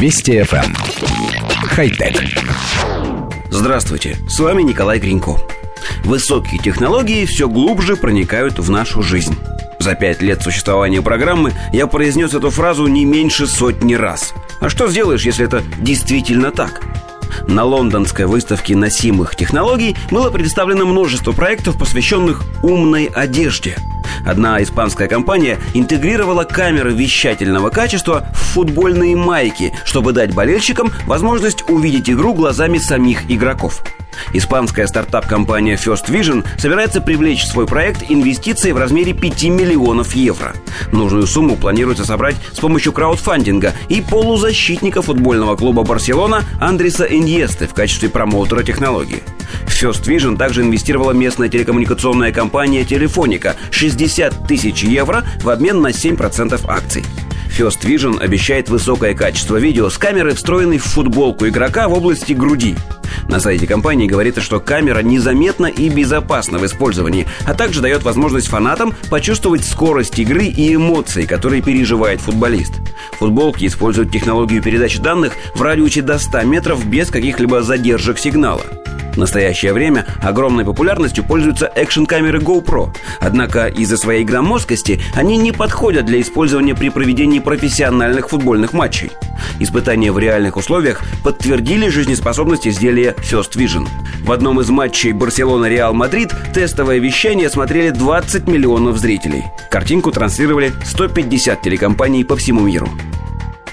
Вести FM. Эм. Хай-тек. Здравствуйте, с вами Николай Гринько. Высокие технологии все глубже проникают в нашу жизнь. За пять лет существования программы я произнес эту фразу не меньше сотни раз. А что сделаешь, если это действительно так? На лондонской выставке носимых технологий было представлено множество проектов, посвященных умной одежде – Одна испанская компания интегрировала камеры вещательного качества в футбольные майки, чтобы дать болельщикам возможность увидеть игру глазами самих игроков. Испанская стартап-компания First Vision собирается привлечь в свой проект инвестиции в размере 5 миллионов евро. Нужную сумму планируется собрать с помощью краудфандинга и полузащитника футбольного клуба «Барселона» Андреса Иньесты в качестве промоутера технологии. В First Vision также инвестировала местная телекоммуникационная компания «Телефоника» 60 тысяч евро в обмен на 7% акций. First Vision обещает высокое качество видео с камерой, встроенной в футболку игрока в области груди. На сайте компании говорится, что камера незаметна и безопасна в использовании, а также дает возможность фанатам почувствовать скорость игры и эмоции, которые переживает футболист. Футболки используют технологию передачи данных в радиусе до 100 метров без каких-либо задержек сигнала. В настоящее время огромной популярностью пользуются экшн-камеры GoPro. Однако из-за своей громоздкости они не подходят для использования при проведении профессиональных футбольных матчей. Испытания в реальных условиях подтвердили жизнеспособность изделия First Vision. В одном из матчей Барселона-Реал Мадрид тестовое вещание смотрели 20 миллионов зрителей. Картинку транслировали 150 телекомпаний по всему миру.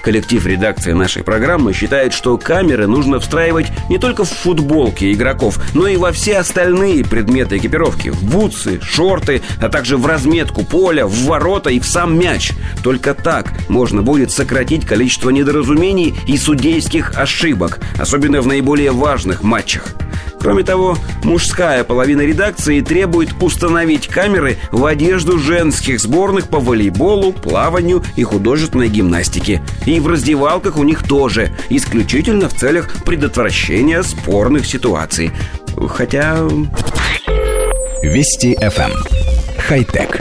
Коллектив редакции нашей программы считает, что камеры нужно встраивать не только в футболки игроков, но и во все остальные предметы экипировки. В бутсы, шорты, а также в разметку поля, в ворота и в сам мяч. Только так можно будет сократить количество недоразумений и судейских ошибок, особенно в наиболее важных матчах. Кроме того, мужская половина редакции требует установить камеры в одежду женских сборных по волейболу, плаванию и художественной гимнастике. И в раздевалках у них тоже, исключительно в целях предотвращения спорных ситуаций. Хотя... Вести FM. Эм. Хай-тек.